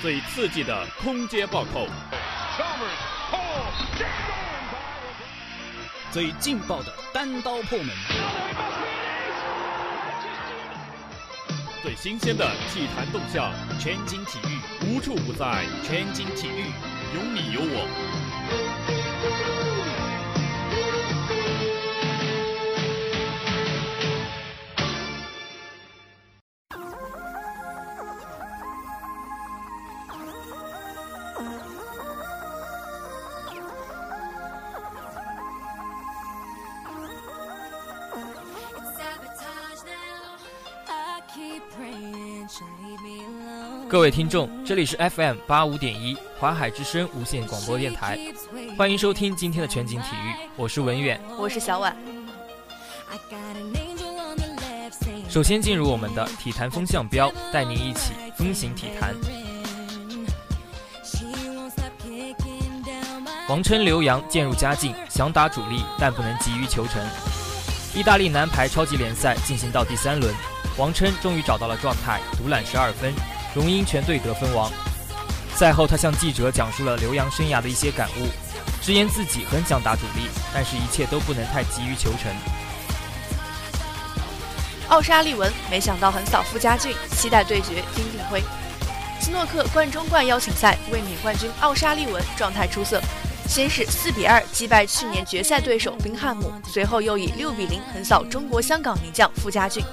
最刺激的空接暴扣，最劲爆的单刀破门，最新鲜的体坛动向，全景体育，无处不在，全景体育，有你有我。各位听众，这里是 FM 八五点一华海之声无线广播电台，欢迎收听今天的全景体育，我是文远，我是小婉。首先进入我们的体坛风向标，带您一起风行体坛。王琛、刘洋渐入佳境，想打主力，但不能急于求成。意大利男排超级联赛进行到第三轮，王琛终于找到了状态，独揽十二分，荣膺全队得分王。赛后，他向记者讲述了刘洋生涯的一些感悟，直言自己很想打主力，但是一切都不能太急于求成。奥沙利文没想到横扫傅家俊，期待对决丁俊晖。斯诺克冠中冠邀请赛卫冕冠军奥沙利文状态出色，先是四比二击败去年决赛对手宾汉姆，随后又以六比零横扫中国香港名将傅家俊，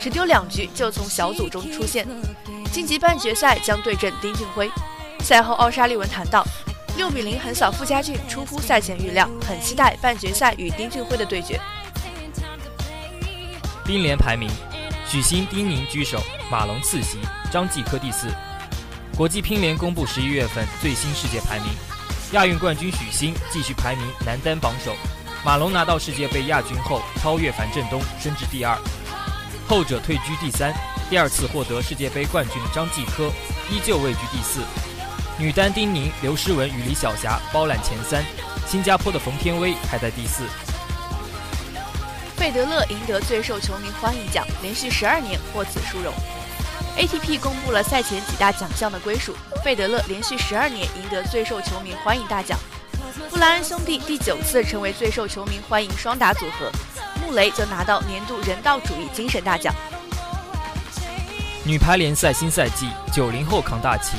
只丢两局就从小组中出线，晋级半决赛将对阵丁俊晖。赛后，奥沙利文谈到，六比零横扫傅家俊出乎赛前预料，很期待半决赛与丁俊晖的对决。乒联排名，许昕、丁宁居首，马龙次席，张继科第四。国际乒联公布十一月份最新世界排名，亚运冠军许昕继续排名男单榜首，马龙拿到世界杯亚军后超越樊振东升至第二，后者退居第三。第二次获得世界杯冠军的张继科依旧位居第四。女单丁宁、刘诗雯与李晓霞包揽前三，新加坡的冯天薇排在第四。费德勒赢得最受球迷欢迎奖，连续十二年获此殊荣。ATP 公布了赛前几大奖项的归属，费德勒连续十二年赢得最受球迷欢迎大奖，布莱恩兄弟第九次成为最受球迷欢迎双打组合，穆雷则拿到年度人道主义精神大奖。女排联赛新赛季，九零后扛大旗，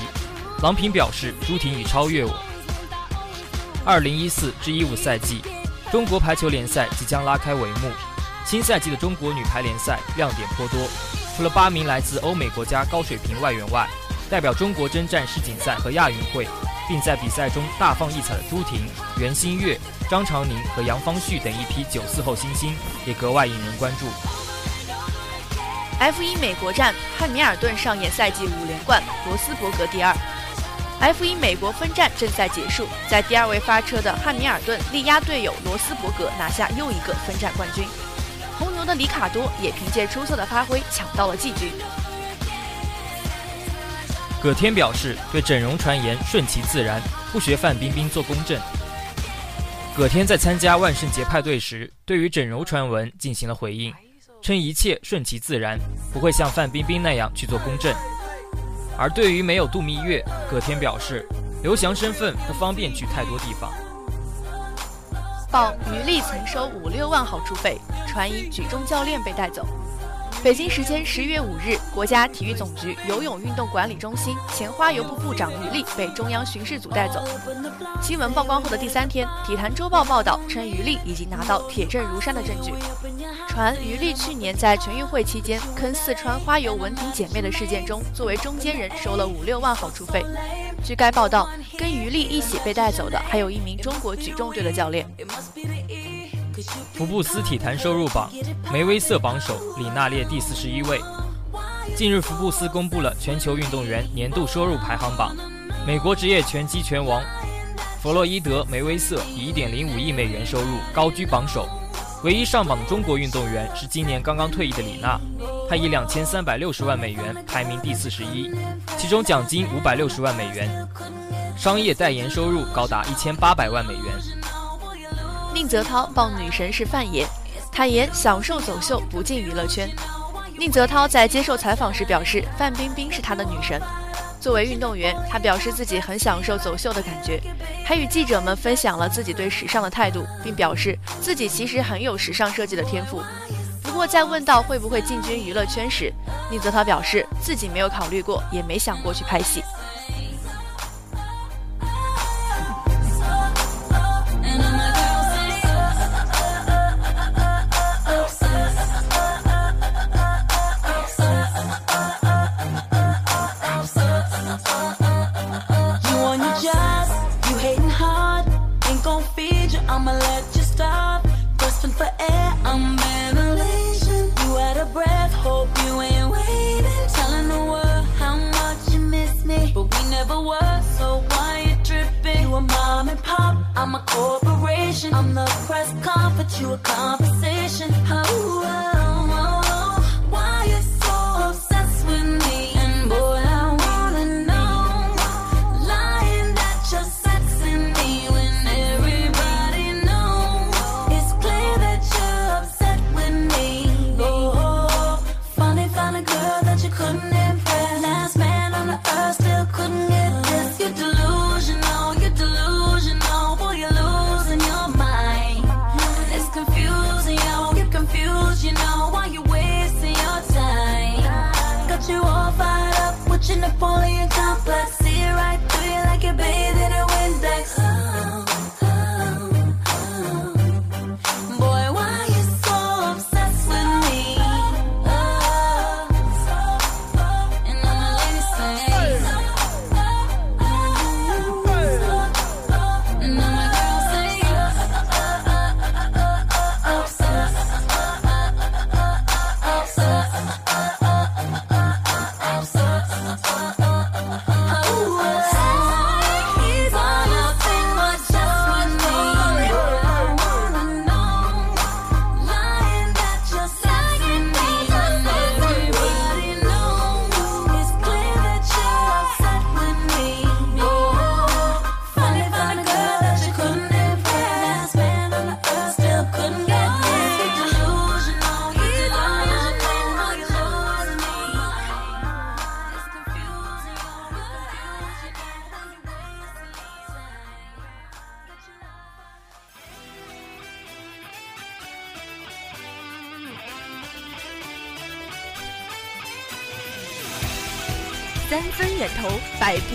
郎平表示朱婷已超越我。二零一四至一五赛季，中国排球联赛即将拉开帷幕。新赛季的中国女排联赛亮点颇多，除了八名来自欧美国家高水平外援外，代表中国征战世锦赛和亚运会，并在比赛中大放异彩的朱婷、袁心玥、张常宁和杨方旭等一批九四后新星也格外引人关注。F 一美国站，汉密尔顿上演赛季五连冠，罗斯伯格第二。F 一美国分站正赛结束，在第二位发车的汉密尔顿力压队友罗斯伯格拿下又一个分站冠军。红牛的里卡多也凭借出色的发挥抢到了季军。葛天表示对整容传言顺其自然，不学范冰冰做公证。葛天在参加万圣节派对时，对于整容传闻进行了回应，称一切顺其自然，不会像范冰冰那样去做公证。而对于没有度蜜月，葛天表示，刘翔身份不方便去太多地方。报余力曾收五六万好处费，传疑举重教练被带走。北京时间十月五日，国家体育总局游泳运动管理中心前花游部部长于力被中央巡视组带走。新闻曝光后的第三天，《体坛周报》报道称，于力已经拿到铁证如山的证据，传于力去年在全运会期间坑四川花游文婷姐妹的事件中，作为中间人收了五六万好处费。据该报道，跟于力一起被带走的还有一名中国举重队的教练。福布斯体坛收入榜，梅威瑟榜首，李娜列第四十一位。近日，福布斯公布了全球运动员年度收入排行榜，美国职业拳击拳王弗洛伊德·梅威瑟以一点零五亿美元收入高居榜首。唯一上榜的中国运动员是今年刚刚退役的李娜，她以两千三百六十万美元排名第四十一，其中奖金五百六十万美元，商业代言收入高达一千八百万美元。宁泽涛报女神是范爷，坦言享受走秀不进娱乐圈。宁泽涛在接受采访时表示，范冰冰是他的女神。作为运动员，他表示自己很享受走秀的感觉，还与记者们分享了自己对时尚的态度，并表示自己其实很有时尚设计的天赋。不过，在问到会不会进军娱乐圈时，宁泽涛表示自己没有考虑过，也没想过去拍戏。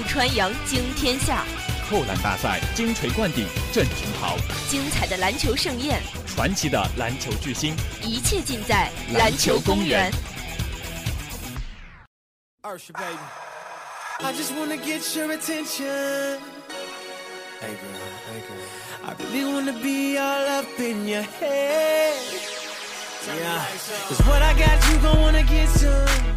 百步穿杨，惊天下；扣篮大赛，金锤灌顶，震群豪；精彩的篮球盛宴，传奇的篮球巨星，一切尽在篮球公园。二十倍。I just wanna get your attention. Hey girl, hey girl. I really wanna be all up in your head. Yeah. Cause what I got, you gon' wanna get some.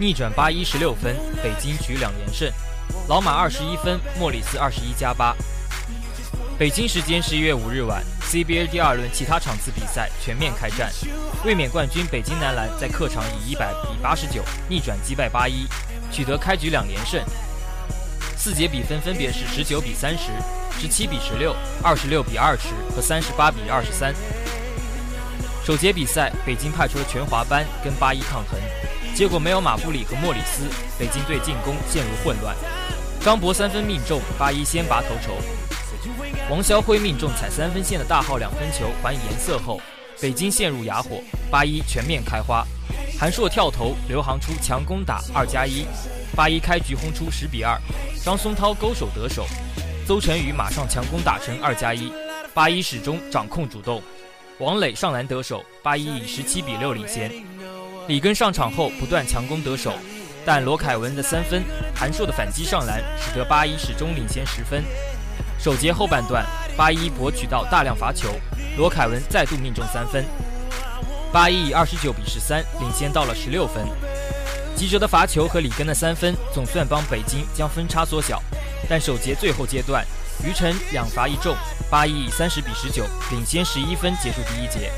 逆转八一十六分，北京取两连胜。老马二十一分，莫里斯二十一加八。北京时间十一月五日晚，CBA 第二轮其他场次比赛全面开战。卫冕冠军北京男篮在客场以一百比八十九逆转击败八一，取得开局两连胜。四节比分分别是十九比三十、十七比十六、二十六比二十和三十八比二十三。首节比赛，北京派出了全华班跟八一抗衡。结果没有马布里和莫里斯，北京队进攻陷入混乱。张博三分命中，八一先拔头筹。王霄辉命中踩三分线的大号两分球还颜色后，北京陷入哑火，八一全面开花。韩硕跳投，刘航出强攻打二加一，八一开局轰出十比二。张松涛勾手得手，邹晨宇马上强攻打成二加一，八一始终掌控主动。王磊上篮得手，八一以十七比六领先。里根上场后不断强攻得手，但罗凯文的三分、韩硕的反击上篮，使得八一始终领先十分。首节后半段，八一博取到大量罚球，罗凯文再度命中三分，八一以二十九比十三领先到了十六分。吉哲的罚球和里根的三分总算帮北京将分差缩小，但首节最后阶段，于晨两罚一中，八一以三十比十九领先十一分结束第一节。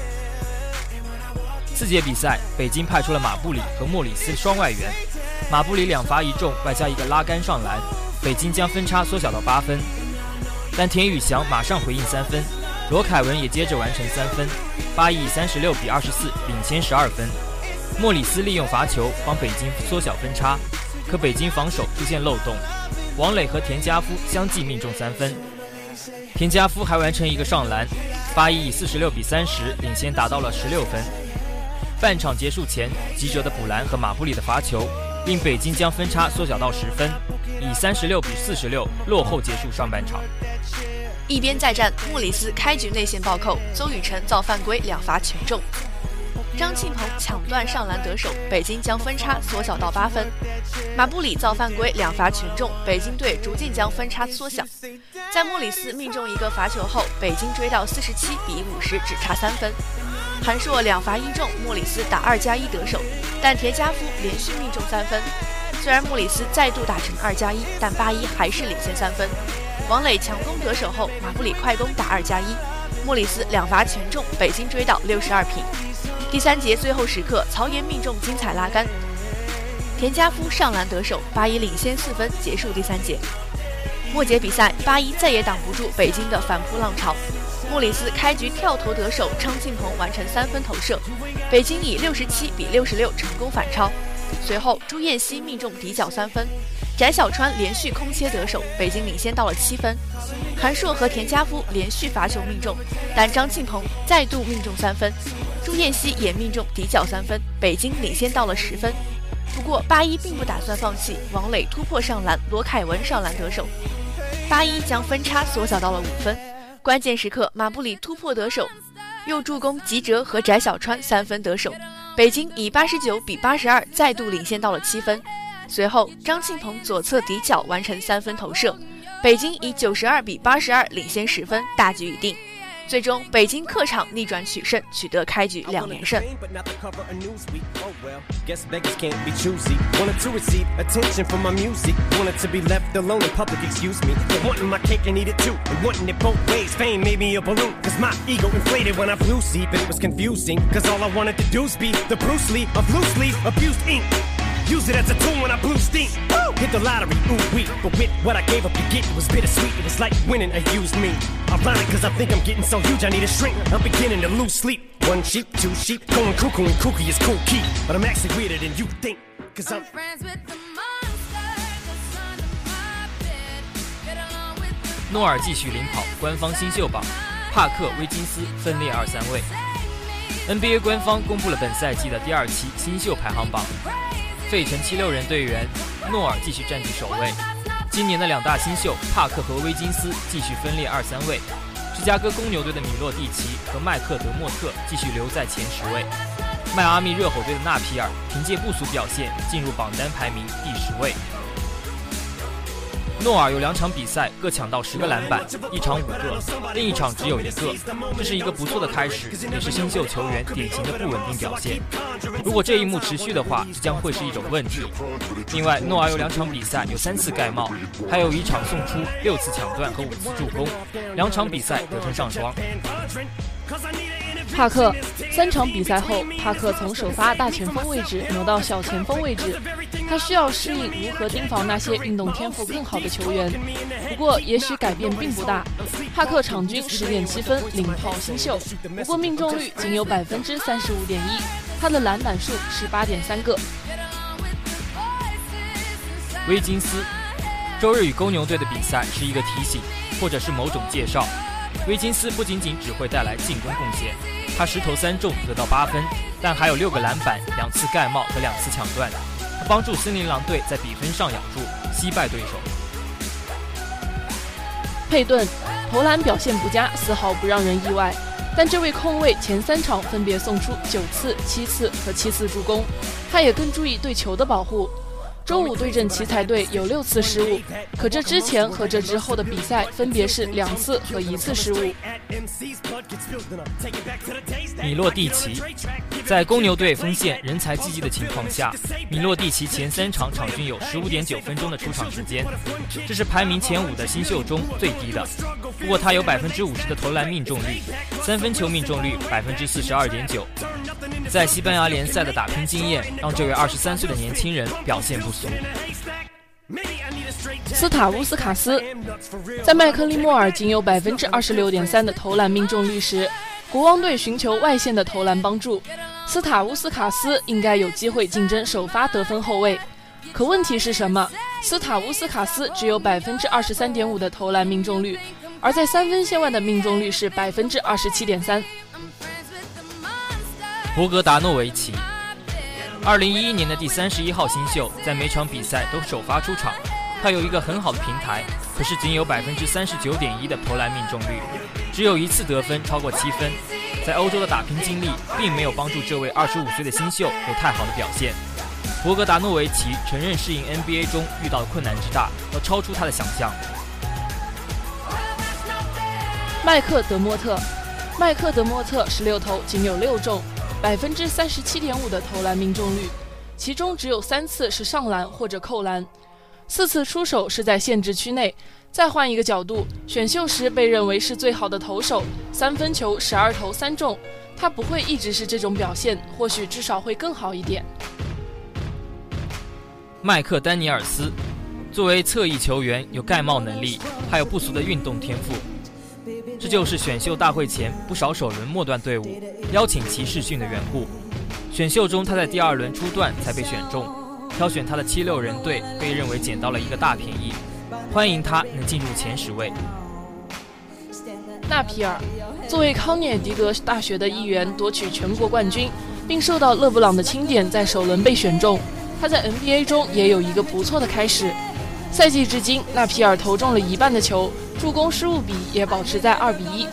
四节比赛，北京派出了马布里和莫里斯双外援。马布里两罚一中，外加一个拉杆上篮，北京将分差缩小到八分。但田宇翔马上回应三分，罗凯文也接着完成三分，巴以三十六比二十四领先十二分。莫里斯利用罚球帮北京缩小分差，可北京防守出现漏洞，王磊和田家夫相继命中三分。田家夫还完成一个上篮，巴以以四十六比三十领先达到了十六分。半场结束前，吉喆的补篮和马布里的罚球令北京将分差缩小到十分，以三十六比四十六落后结束上半场。一边再战，莫里斯开局内线暴扣，邹雨辰造犯规两罚全中。张庆鹏抢断上篮得手，北京将分差缩小到八分。马布里造犯规两罚全中，北京队逐渐将分差缩小。在莫里斯命中一个罚球后，北京追到四十七比五十，只差三分。韩硕两罚一中，莫里斯打二加一得手，但田家夫连续命中三分。虽然莫里斯再度打成二加一，但八一还是领先三分。王磊强攻得手后，马布里快攻打二加一，莫里斯两罚全中，北京追到六十二平。第三节最后时刻，曹岩命中精彩拉杆，田家夫上篮得手，八一领先四分，结束第三节。末节比赛，八一再也挡不住北京的反扑浪潮。莫里斯开局跳投得手，张庆鹏完成三分投射，北京以六十七比六十六成功反超。随后朱彦西命中底角三分，翟小川连续空切得手，北京领先到了七分。韩硕和田家夫连续罚球命中，但张庆鹏再度命中三分。朱彦西也命中底角三分，北京领先到了十分。不过八一并不打算放弃，王磊突破上篮，罗凯文上篮得手，八一将分差缩小到了五分。关键时刻，马布里突破得手，又助攻吉喆和翟小川三分得手，北京以八十九比八十二再度领先到了七分。随后张庆鹏左侧底角完成三分投射，北京以九十二比八十二领先十分，大局已定。最终，北京客场逆转取胜，取得开局两连胜。Guess beggars can't be choosy. Wanted to receive attention from my music. Wanted to be left alone in public, excuse me. Wanting my cake and eat it too. And wanting it both ways. Fame made me a balloon. Cause my ego inflated when I flew see. But it was confusing. Cause all I wanted to do was be the Bruce Lee of loose leaf, abused ink. Use it as a tool when I blew steam. Woo! Hit the lottery, ooh wee. But with what I gave up to get, it was bittersweet. It was like winning a used me. Ironic, cause I think I'm getting so huge, I need a shrink. I'm beginning to lose sleep. One sheep, two sheep, going cuckoo and kooky is cool key. But I'm actually weirder than you think. Cause I'm. friends with the monster that's under my bed. Get along with the 诺尔继续领跑官方新秀榜，帕克、威金斯分列二三位。NBA 官方公布了本赛季的第二期新秀排行榜， 费城七六人队员诺尔继续占据首位。今年的两大新秀帕克和威金斯继续分列二三位，芝加哥公牛队的米洛蒂奇和麦克德莫特继续留在前十位。迈阿密热火队的纳皮尔凭借不俗表现进入榜单排名第十位。诺尔有两场比赛各抢到十个篮板，一场五个，另一场只有一个，这是一个不错的开始，也是新秀球员典型的不稳定表现。如果这一幕持续的话，这将会是一种问题。另外，诺尔有两场比赛有三次盖帽，还有一场送出六次抢断和五次助攻，两场比赛得分上双。帕克三场比赛后，帕克从首发大前锋位置挪到小前锋位置，他需要适应如何盯防那些运动天赋更好的球员。不过，也许改变并不大。帕克场均十点七分，领跑新秀，不过命中率仅有百分之三十五点一，他的篮板数是八点三个。威金斯周日与公牛队的比赛是一个提醒，或者是某种介绍。威金斯不仅仅只会带来进攻贡献，他十投三中得到八分，但还有六个篮板、两次盖帽和两次抢断，他帮助森林狼队在比分上咬住，击败对手。佩顿投篮表现不佳，丝毫不让人意外。但这位控卫前三场分别送出九次、七次和七次助攻，他也更注意对球的保护。周五对阵奇才队有六次失误，可这之前和这之后的比赛分别是两次和一次失误。米洛蒂奇在公牛队锋线人才济济的情况下，米洛蒂奇前三场场均有十五点九分钟的出场时间，这是排名前五的新秀中最低的。不过他有百分之五十的投篮命中率，三分球命中率百分之四十二点九。在西班牙联赛的打拼经验，让这位二十三岁的年轻人表现不俗。斯塔乌斯卡斯在麦克利莫尔仅有百分之二十六点三的投篮命中率时，国王队寻求外线的投篮帮助。斯塔乌斯卡斯应该有机会竞争首发得分后卫，可问题是什么？斯塔乌斯卡斯只有百分之二十三点五的投篮命中率，而在三分线外的命中率是百分之二十七点三。博格达诺维奇，二零一一年的第三十一号新秀，在每场比赛都首发出场。他有一个很好的平台，可是仅有百分之三十九点一的投篮命中率，只有一次得分超过七分。在欧洲的打拼经历，并没有帮助这位二十五岁的新秀有太好的表现。博格达诺维奇承认适应 NBA 中遇到的困难之大，要超出他的想象。麦克德莫特，麦克德莫特十六投仅有六中，百分之三十七点五的投篮命中率，其中只有三次是上篮或者扣篮，四次出手是在限制区内。再换一个角度，选秀时被认为是最好的投手，三分球十二投三中，他不会一直是这种表现，或许至少会更好一点。麦克丹尼尔斯，作为侧翼球员，有盖帽能力，还有不俗的运动天赋，这就是选秀大会前不少首轮末段队伍邀请其试训的缘故。选秀中他在第二轮初段才被选中，挑选他的七六人队被认为捡到了一个大便宜。欢迎他能进入前十位。纳皮尔作为康涅狄格大学的一员，夺取全国冠军，并受到勒布朗的钦点，在首轮被选中。他在 NBA 中也有一个不错的开始。赛季至今，纳皮尔投中了一半的球，助攻失误比也保持在二比一。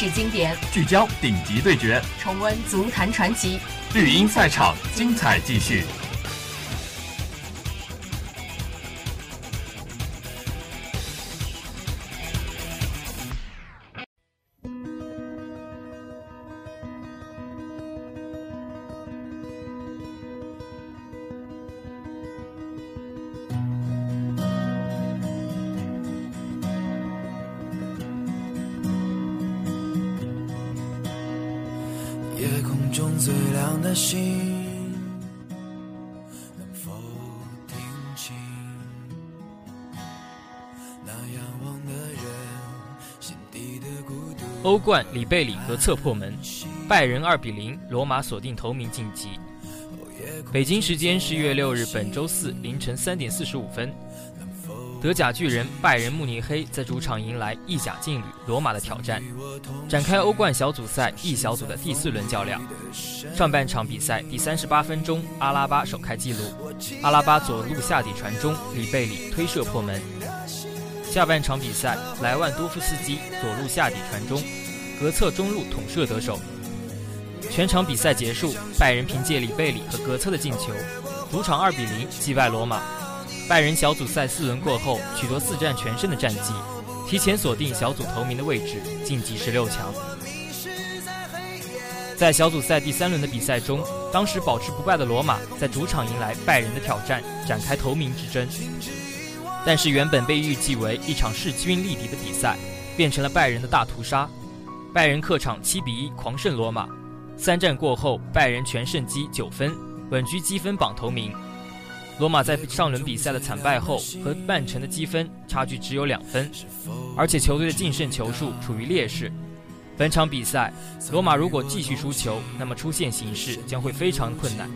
说赛事经典，聚焦顶级对决，重温足坛传奇。绿茵赛场精彩继续。冠里贝里和侧破门，拜仁二比零，罗马锁定头名晋级。北京时间十一月六日，本周四凌晨三点四十五分，德甲巨人拜仁慕尼黑在主场迎来意甲劲旅罗马的挑战，展开欧冠小组赛 E 小组的第四轮较量。上半场比赛第三十八分钟，阿拉巴首开纪录，阿拉巴左路下底传中，里贝里推射破门。下半场比赛，莱万多夫斯基左路下底传中，格策中路捅射得手。全场比赛结束，拜仁凭借里贝里和格策的进球，主场2比0击败罗马。拜仁小组赛四轮过后取得四战全胜的战绩，提前锁定小组头名的位置，晋级十六强。在小组赛第三轮的比赛中，当时保持不败的罗马在主场迎来拜仁的挑战，展开头名之争。但是原本被预计为一场势均力敌的比赛，变成了拜仁的大屠杀。拜仁客场7比1狂胜罗马。三战过后，拜仁全胜积九分，稳居积分榜头名。罗马在上轮比赛的惨败后，和曼城的积分差距只有两分，而且球队的净胜球数处于劣势。本场比赛，罗马如果继续输球，那么出线形势将会非常困难。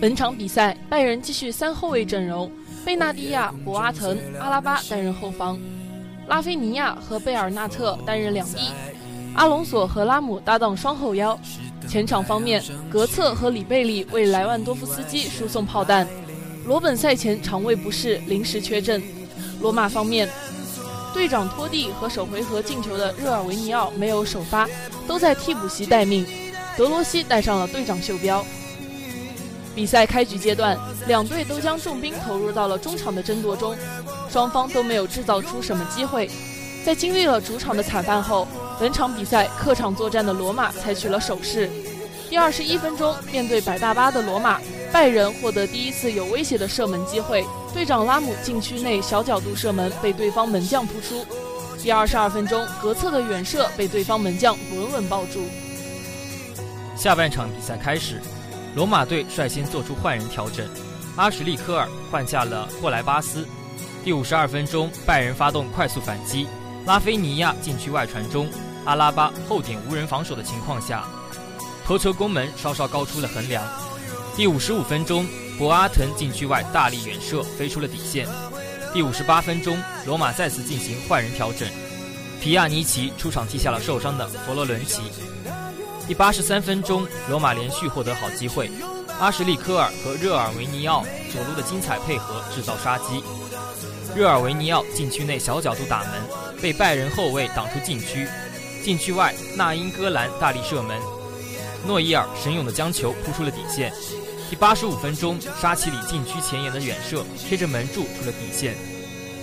本场比赛，拜仁继续三后卫阵容，贝纳蒂亚、博阿滕、阿拉巴担任后防，拉菲尼亚和贝尔纳特担任两翼。阿隆索和拉姆搭档双后腰，前场方面，格策和里贝里为莱万多夫斯基输送炮弹。罗本赛前肠胃不适，临时缺阵。罗马方面，队长托蒂和首回合进球的热尔维尼奥没有首发，都在替补席待命。德罗西戴上了队长袖标。比赛开局阶段，两队都将重兵投入到了中场的争夺中，双方都没有制造出什么机会。在经历了主场的惨败后，本场比赛客场作战的罗马采取了守势。第二十一分钟，面对百大巴的罗马，拜仁获得第一次有威胁的射门机会，队长拉姆禁区内小角度射门被对方门将扑出。第二十二分钟，格策的远射被对方门将稳稳抱住。下半场比赛开始，罗马队率先做出换人调整，阿什利科尔换下了霍莱巴斯。第五十二分钟，拜仁发动快速反击。拉菲尼亚禁区外传中，阿拉巴后点无人防守的情况下，头球攻门稍稍高出了横梁。第五十五分钟，博阿滕禁区外大力远射飞出了底线。第五十八分钟，罗马再次进行换人调整，皮亚尼奇出场替下了受伤的佛罗伦齐。第八十三分钟，罗马连续获得好机会，阿什利科尔和热尔维尼奥左路的精彩配合制造杀机，热尔维尼奥禁区内小角度打门。被拜仁后卫挡出禁区，禁区外纳因戈兰大力射门，诺伊尔神勇的将球扑出了底线。第八十五分钟，沙奇里禁区前沿的远射贴着门柱出了底线。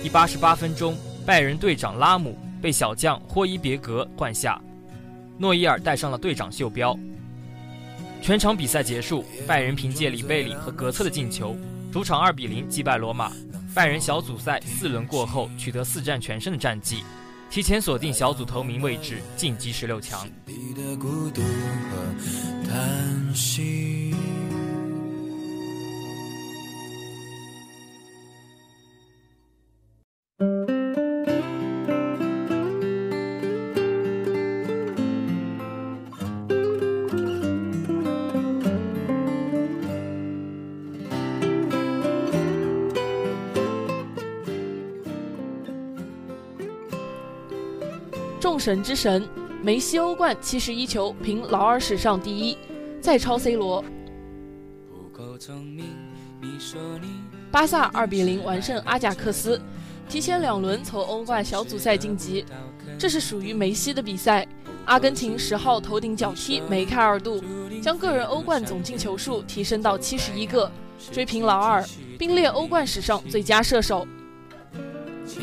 第八十八分钟，拜仁队长拉姆被小将霍伊别格换下，诺伊尔戴上了队长袖标。全场比赛结束，拜仁凭借里贝里和格策的进球，主场二比零击败罗马。拜仁小组赛四轮过后取得四战全胜的战绩，提前锁定小组头名位置，晋级十六强。你的孤独和叹息众神之神，梅西欧冠七十一球，凭劳尔史上第一，再超 C 罗。巴萨二比零完胜阿贾克斯，提前两轮从欧冠小组赛晋级。这是属于梅西的比赛。阿根廷十号头顶脚踢梅开二度，将个人欧冠总进球数提升到七十一个，追平劳尔，并列欧冠史上最佳射手。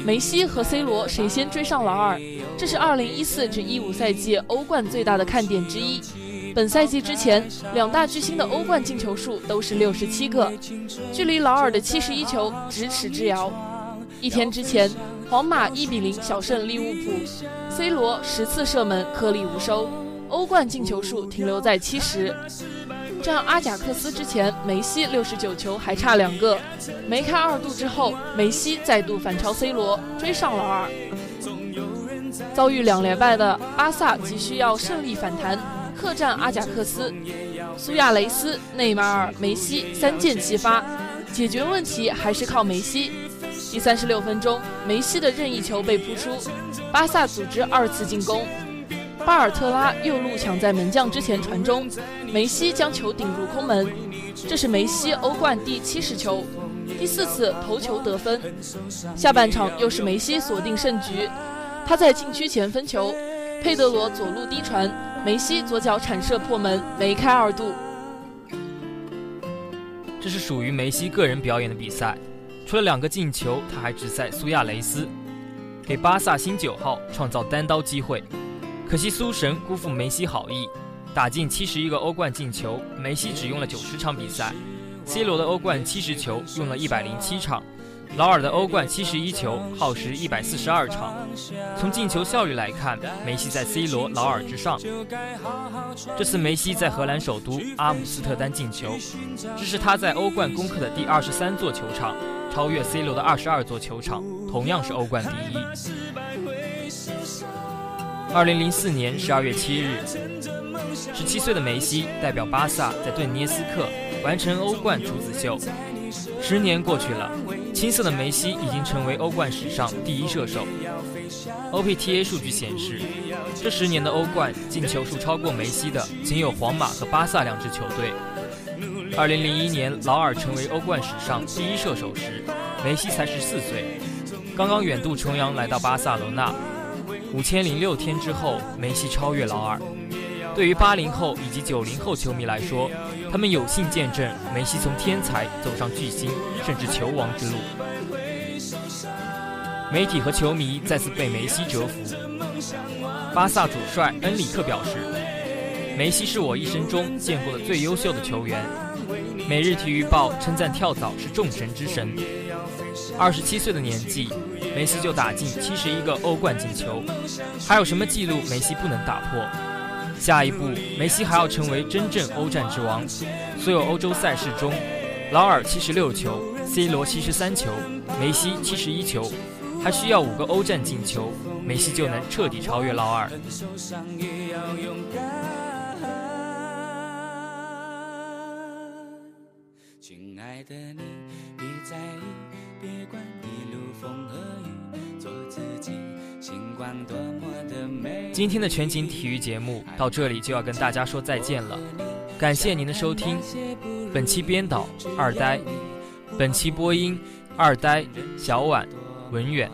梅西和 C 罗谁先追上劳尔？这是2014至15赛季欧冠最大的看点之一。本赛季之前，两大巨星的欧冠进球数都是67个，距离劳尔的71球咫尺之遥。一天之前，皇马1比0小胜利物浦，C 罗十次射门颗粒无收，欧冠进球数停留在70。战阿贾克斯之前，梅西69球还差两个。梅开二度之后，梅西再度反超 C 罗，追上劳尔。遭遇两连败的巴萨急需要胜利反弹，客战阿贾克斯，苏亚雷斯、内马尔、梅西三箭齐发，解决问题还是靠梅西。第三十六分钟，梅西的任意球被扑出，巴萨组织二次进攻。巴尔特拉右路抢在门将之前传中，梅西将球顶入空门，这是梅西欧冠第七十球，第四次头球得分。下半场又是梅西锁定胜局，他在禁区前分球，佩德罗左路低传，梅西左脚铲射破门，梅开二度。这是属于梅西个人表演的比赛，除了两个进球，他还直塞苏亚雷斯，给巴萨新九号创造单刀机会。可惜苏神辜负梅西好意，打进七十一个欧冠进球，梅西只用了九十场比赛；C 罗的欧冠七十球用了一百零七场，劳尔的欧冠七十一球耗时一百四十二场。从进球效率来看，梅西在 C 罗、劳尔之上。这次梅西在荷兰首都阿姆斯特丹进球，这是他在欧冠攻克的第二十三座球场，超越 C 罗的二十二座球场，同样是欧冠第一。二零零四年十二月七日，十七岁的梅西代表巴萨在顿涅斯克完成欧冠处子秀。十年过去了，青涩的梅西已经成为欧冠史上第一射手。OPTA 数据显示，这十年的欧冠进球数超过梅西的仅有皇马和巴萨两支球队。二零零一年劳尔成为欧冠史上第一射手时，梅西才十四岁，刚刚远渡重洋来到巴萨罗那。五千零六天之后，梅西超越劳尔。对于八零后以及九零后球迷来说，他们有幸见证梅西从天才走上巨星，甚至球王之路。媒体和球迷再次被梅西折服。巴萨主帅恩里克表示：“梅西是我一生中见过的最优秀的球员。”《每日体育报》称赞跳蚤是众神之神。二十七岁的年纪。梅西就打进七十一个欧冠进球，还有什么记录梅西不能打破？下一步，梅西还要成为真正欧战之王。所有欧洲赛事中，劳尔七十六球，C 罗七十三球，梅西七十一球，还需要五个欧战进球，梅西就能彻底超越劳尔。亲爱的你，别在意，别管一路风和雨，做自己，星光多么的美。今天的全景体育节目到这里就要跟大家说再见了，感谢您的收听。本期编导二呆，本期播音二呆、小婉、文远。